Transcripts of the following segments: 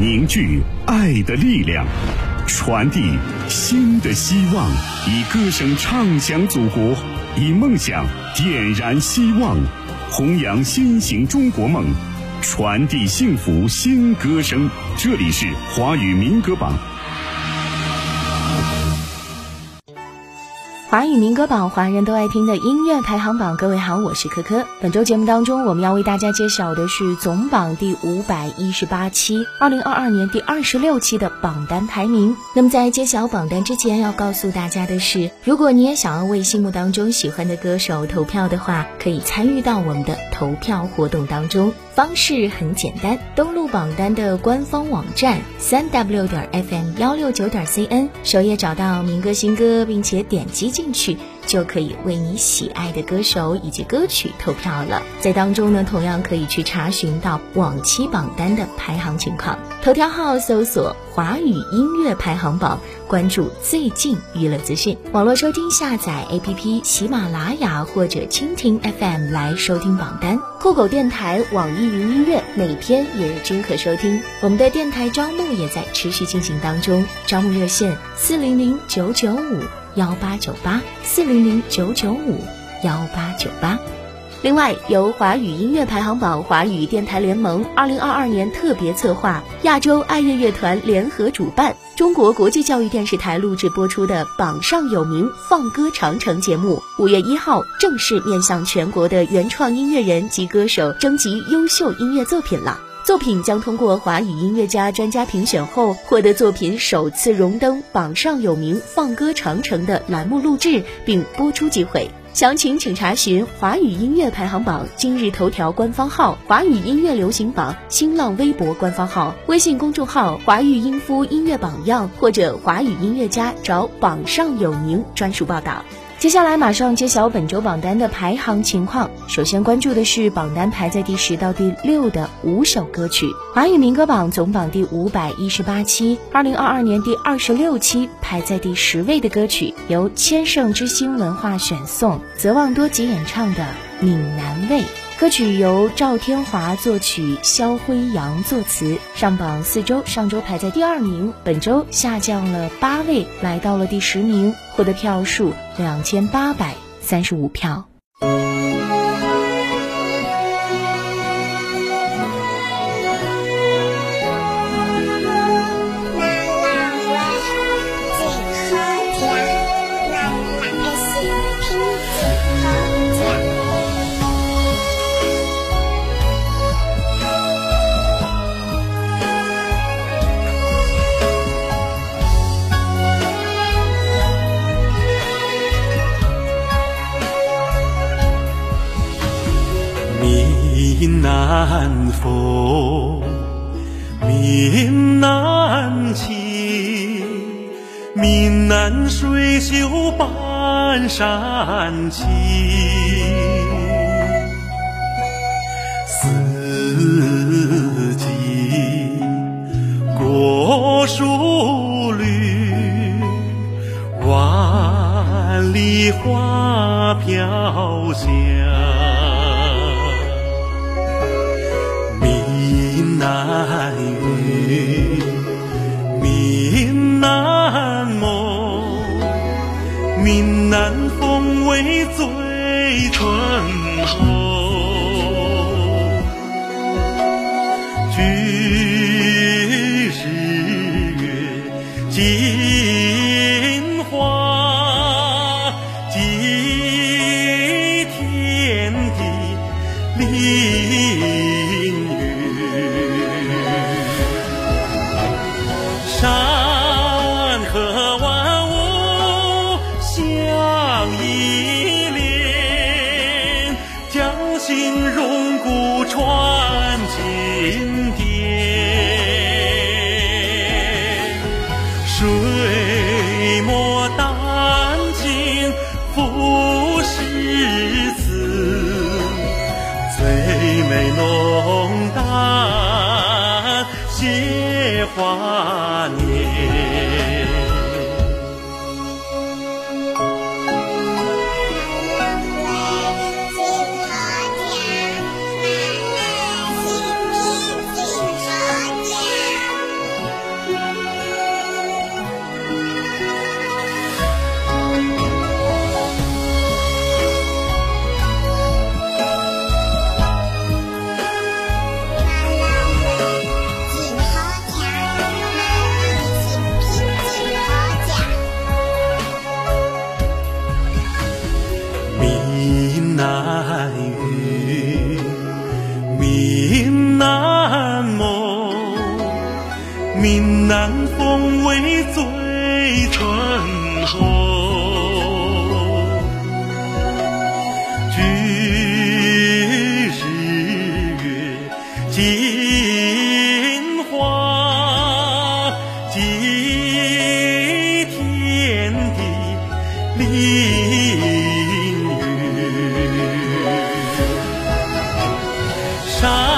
凝聚爱的力量，传递新的希望，以歌声唱响祖国，以梦想点燃希望，弘扬新型中国梦，传递幸福新歌声。这里是华语民歌榜。华语民歌榜，华人都爱听的音乐排行榜。各位好，我是珂珂。本周节目当中，我们要为大家揭晓的是总榜第五百一十八期，二零二二年第二十六期的榜单排名。那么在揭晓榜单之前，要告诉大家的是，如果你也想要为心目当中喜欢的歌手投票的话，可以参与到我们的投票活动当中。方式很简单，登录榜单的官方网站三 w 点 fm 幺六九点 cn，首页找到民歌新歌，并且点击进去。就可以为你喜爱的歌手以及歌曲投票了。在当中呢，同样可以去查询到往期榜单的排行情况。头条号搜索“华语音乐排行榜”，关注最近娱乐资讯。网络收听下载 APP 喜马拉雅或者蜻蜓 FM 来收听榜单。酷狗电台、网易云音乐每天也均可收听。我们的电台招募也在持续进行当中，招募热线四零零九九五。幺八九八四零零九九五幺八九八。另外，由华语音乐排行榜、华语电台联盟二零二二年特别策划、亚洲爱乐乐团联合主办、中国国际教育电视台录制播出的“榜上有名”放歌长城节目，五月一号正式面向全国的原创音乐人及歌手征集优秀音乐作品了。作品将通过华语音乐家专家评选后，获得作品首次荣登榜上有名放歌长城的栏目录制并播出机会。详情请查询华语音乐排行榜今日头条官方号、华语音乐流行榜新浪微博官方号、微信公众号“华语音夫音乐榜样”或者华语音乐家找榜上有名专属报道。接下来马上揭晓本周榜单的排行情况。首先关注的是榜单排在第十到第六的五首歌曲。华语民歌榜总榜第五百一十八期，二零二二年第二十六期排在第十位的歌曲，由千盛之星文化选送，泽望多吉演唱的《闽南味》。歌曲由赵天华作曲，肖辉阳作词，上榜四周，上周排在第二名，本周下降了八位，来到了第十名，获得票数两千八百三十五票。山水秀半山青，四季果树绿，万里花飘香。闽南语，南风为醉，春风。山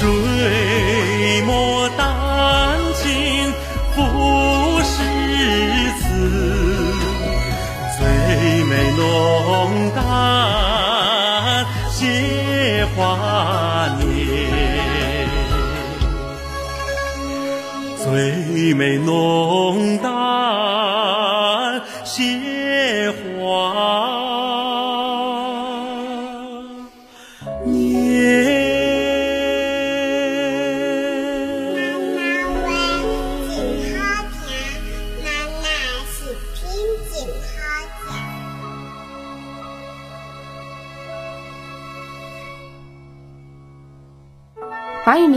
水墨丹青赋诗词，最美浓淡写华年。最美浓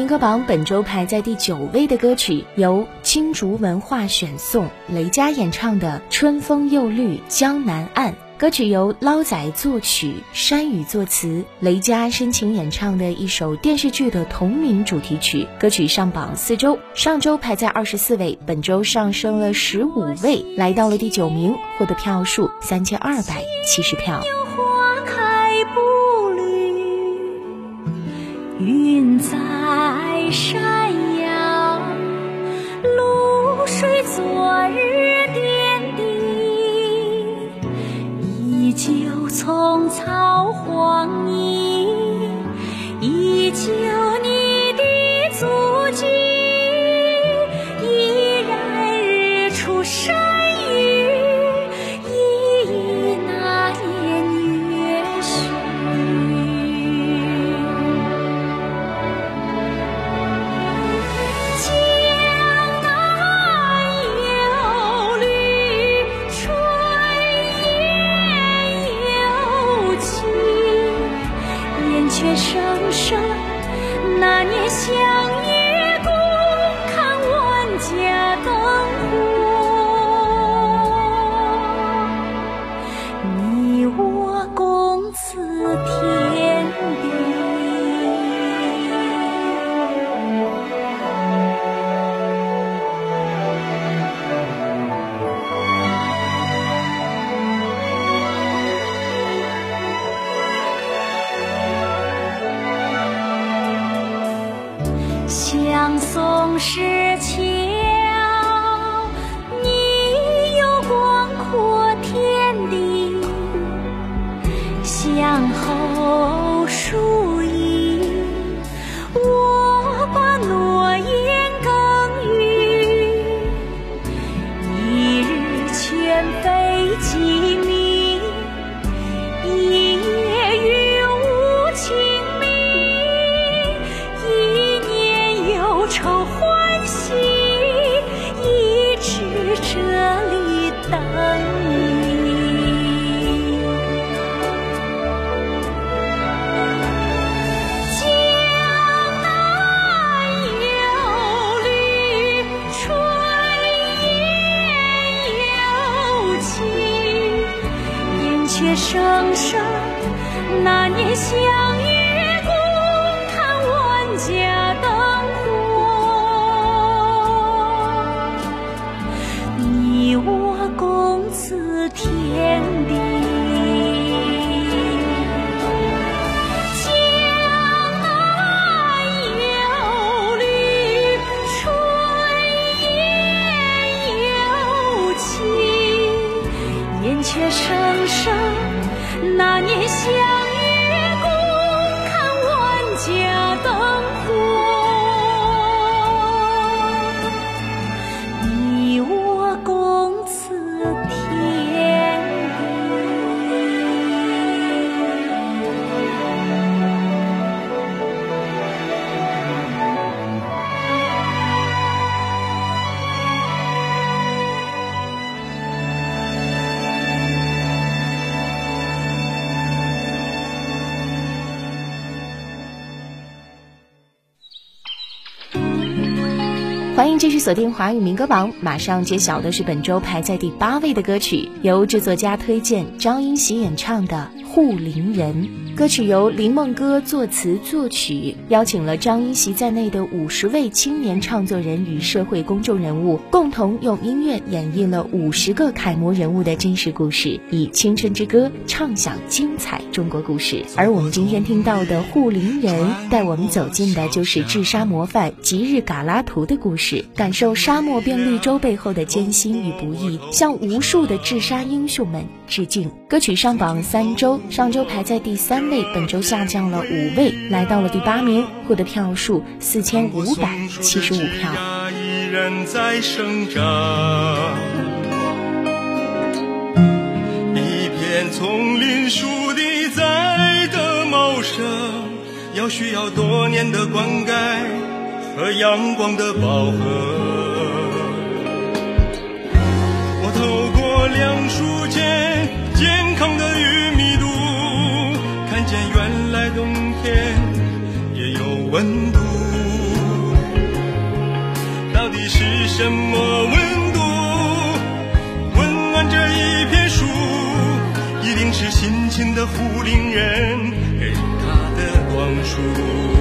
民歌榜本周排在第九位的歌曲，由青竹文化选送，雷佳演唱的《春风又绿江南岸》。歌曲由捞仔作曲，山雨作词，雷佳深情演唱的一首电视剧的同名主题曲。歌曲上榜四周，上周排在二十四位，本周上升了十五位，来到了第九名，获得票数三千二百七十票。花开不绿，云在山腰，露水昨日点滴，依旧葱草黄泥，依旧却声声那年相约共看万家灯火。你我共此天欢迎继续锁定华语民歌榜，马上揭晓的是本周排在第八位的歌曲，由制作家推荐张英喜演唱的。护林人歌曲由林梦歌作词作曲，邀请了张一席在内的五十位青年创作人与社会公众人物，共同用音乐演绎了五十个楷模人物的真实故事，以青春之歌唱响精彩中国故事。而我们今天听到的护林人，带我们走进的就是治沙模范吉日嘎拉图的故事，感受沙漠变绿洲背后的艰辛与不易，向无数的治沙英雄们致敬。歌曲上榜三周。上周排在第三位，本周下降了五位，来到了第八名，获得票数四千五百七十五票。依然在生长，一片丛林，树地在的茂盛，要需要多年的灌溉和阳光的饱和。我透过两树间健康的玉温度，到底是什么温度温暖这一片树？一定是辛勤的护林人给它的光束。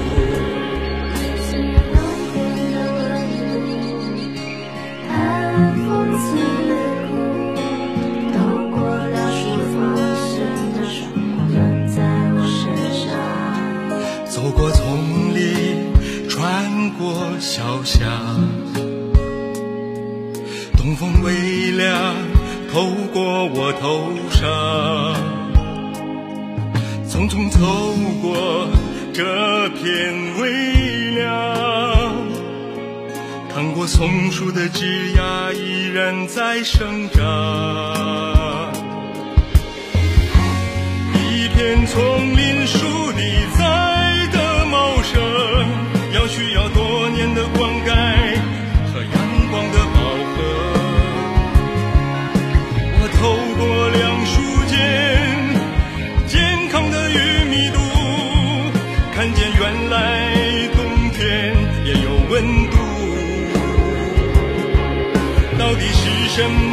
小巷，东风微凉，透过我头上，匆匆走过这片微凉，看过松树的枝桠依然在生长，一片丛林，树地底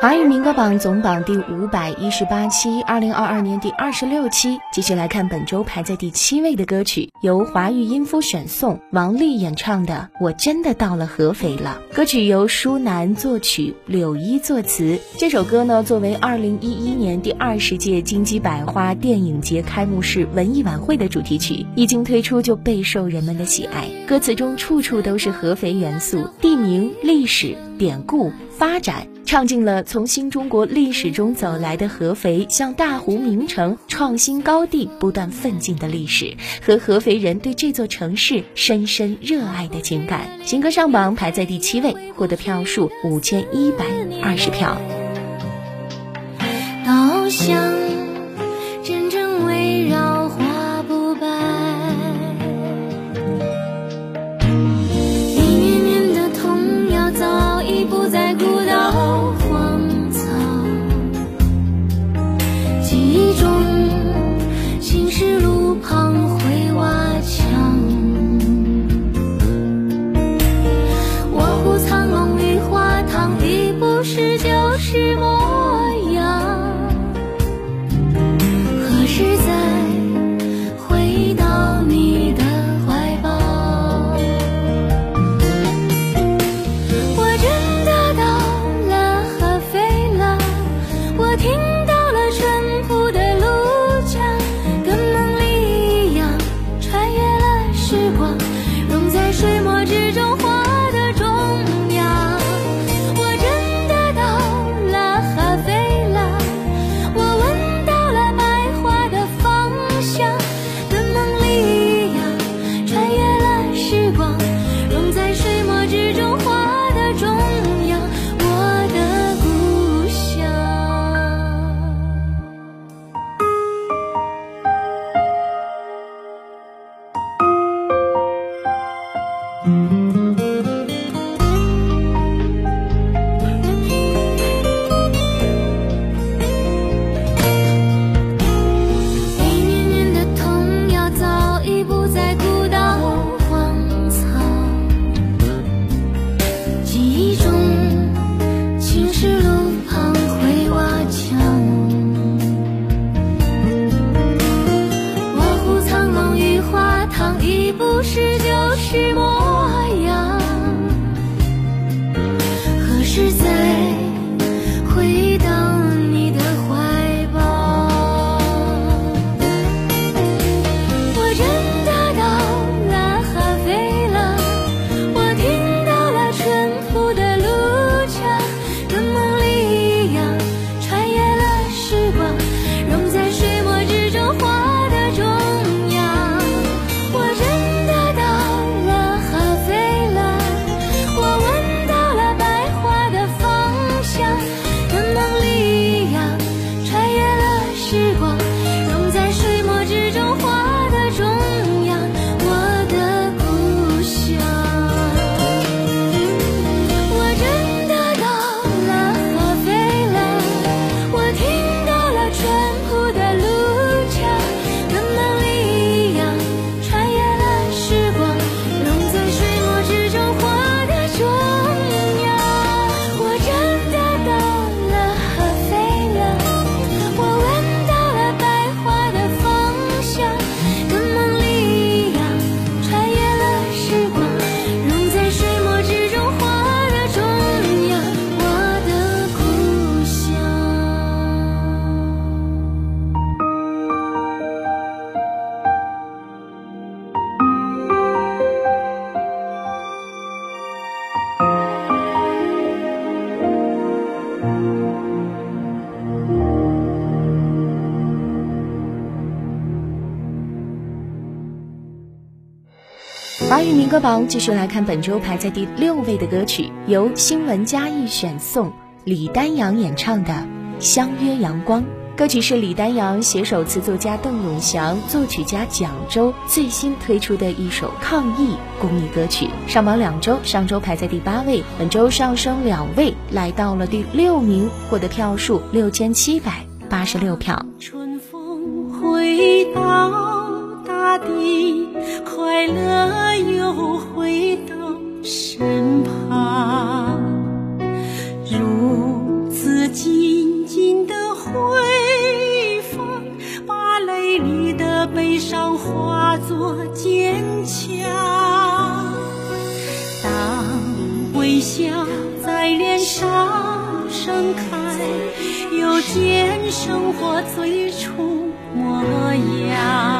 华语民歌榜总榜第五百一十八期，二零二二年第二十六期。继续来看本周排在第七位的歌曲，由华语音夫选送，王丽演唱的《我真的到了合肥了》。歌曲由舒楠作曲，柳一作词。这首歌呢，作为二零一一年第二十届金鸡百花电影节开幕式文艺晚会的主题曲，一经推出就备受人们的喜爱。歌词中处处都是合肥元素，地名、历史、典故、发展。唱尽了从新中国历史中走来的合肥向大湖名城创新高地不断奋进的历史和合肥人对这座城市深深热爱的情感。新歌上榜排在第七位获得票数五千一百二十票。稻香歌榜继续来看本周排在第六位的歌曲，由新闻嘉义选送，李丹阳演唱的《相约阳光》。歌曲是李丹阳携手词作家邓永祥、作曲家蒋舟最新推出的一首抗疫公益歌曲，上榜两周，上周排在第八位，本周上升两位，来到了第六名，获得票数六千七百八十六票。春风回到大地，快乐又回到身旁，如此静静的回放，把泪里的悲伤化作坚强。当微笑在脸上盛开，又见生活最初模样。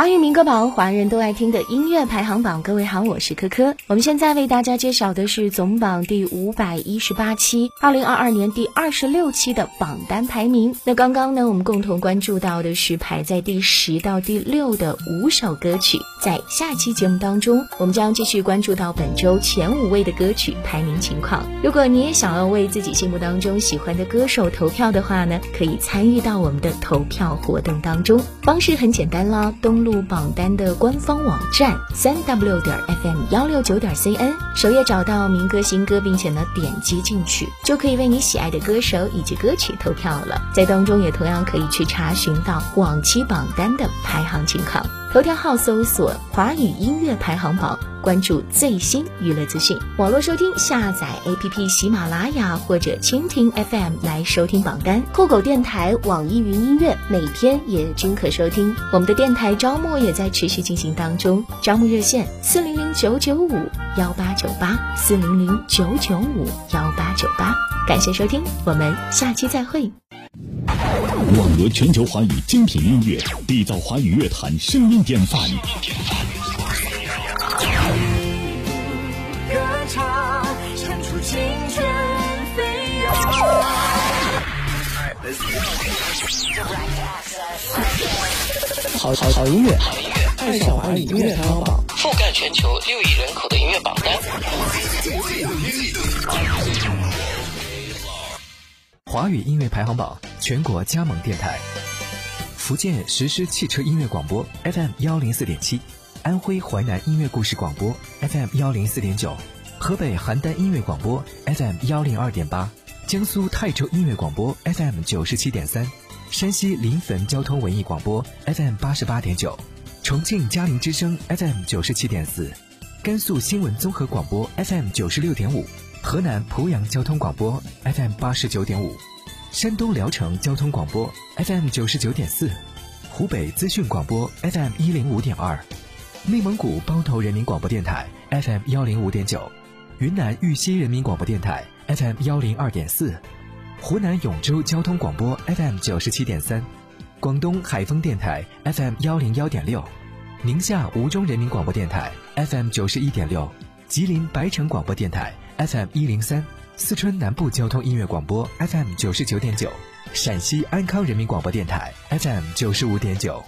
华语民歌榜，华人都爱听的音乐排行榜。各位好，我是珂珂。我们现在为大家介绍的是总榜第五百一十八期，二零二二年第二十六期的榜单排名。那刚刚呢，我们共同关注到的是排在第十到第六的五首歌曲。在下期节目当中，我们将继续关注到本周前五位的歌曲排名情况。如果你也想要为自己心目当中喜欢的歌手投票的话呢，可以参与到我们的投票活动当中。方式很简单啦，东。录榜单的官方网站三 w 点 fm 幺六九点 cn 首页找到民歌新歌，并且呢点击进去，就可以为你喜爱的歌手以及歌曲投票了。在当中也同样可以去查询到往期榜单的排行情况。头条号搜索华语音乐排行榜。关注最新娱乐资讯，网络收听下载 APP 喜马拉雅或者蜻蜓 FM 来收听榜单。酷狗电台、网易云音乐每天也均可收听。我们的电台招募也在持续进行当中，招募热线四零零九九五幺八九八四零零九九五幺八九八。感谢收听，我们下期再会。网罗全球华语精品音乐，缔造华语乐坛声音典范。好好好音乐，爱上华语音乐排行榜，覆盖全球六亿人口的音乐榜单。华语音乐排行榜全国加盟电台：福建实施汽车音乐广播 FM 幺零四点七，安徽淮南音乐故事广播 FM 幺零四点九，河北邯郸音乐广播 FM 幺零二点八。江苏泰州音乐广播 FM 九十七点三，山西临汾交通文艺广播 FM 八十八点九，重庆嘉陵之声 FM 九十七点四，甘肃新闻综合广播 FM 九十六点五，河南濮阳交通广播 FM 八十九点五，山东聊城交通广播 FM 九十九点四，湖北资讯广播 FM 一零五点二，内蒙古包头人民广播电台 FM 幺零五点九，云南玉溪人民广播电台。FM 幺零二点四，湖南永州交通广播 FM 九十七点三，广东海丰电台 FM 幺零幺点六，宁夏吴忠人民广播电台 FM 九十一点六，吉林白城广播电台 FM 一零三，四川南部交通音乐广播 FM 九十九点九，陕西安康人民广播电台 FM 九十五点九。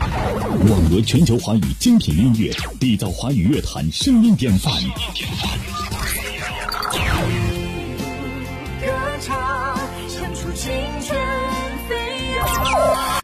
网罗全球华语精品音乐，缔造华语乐坛声音典范。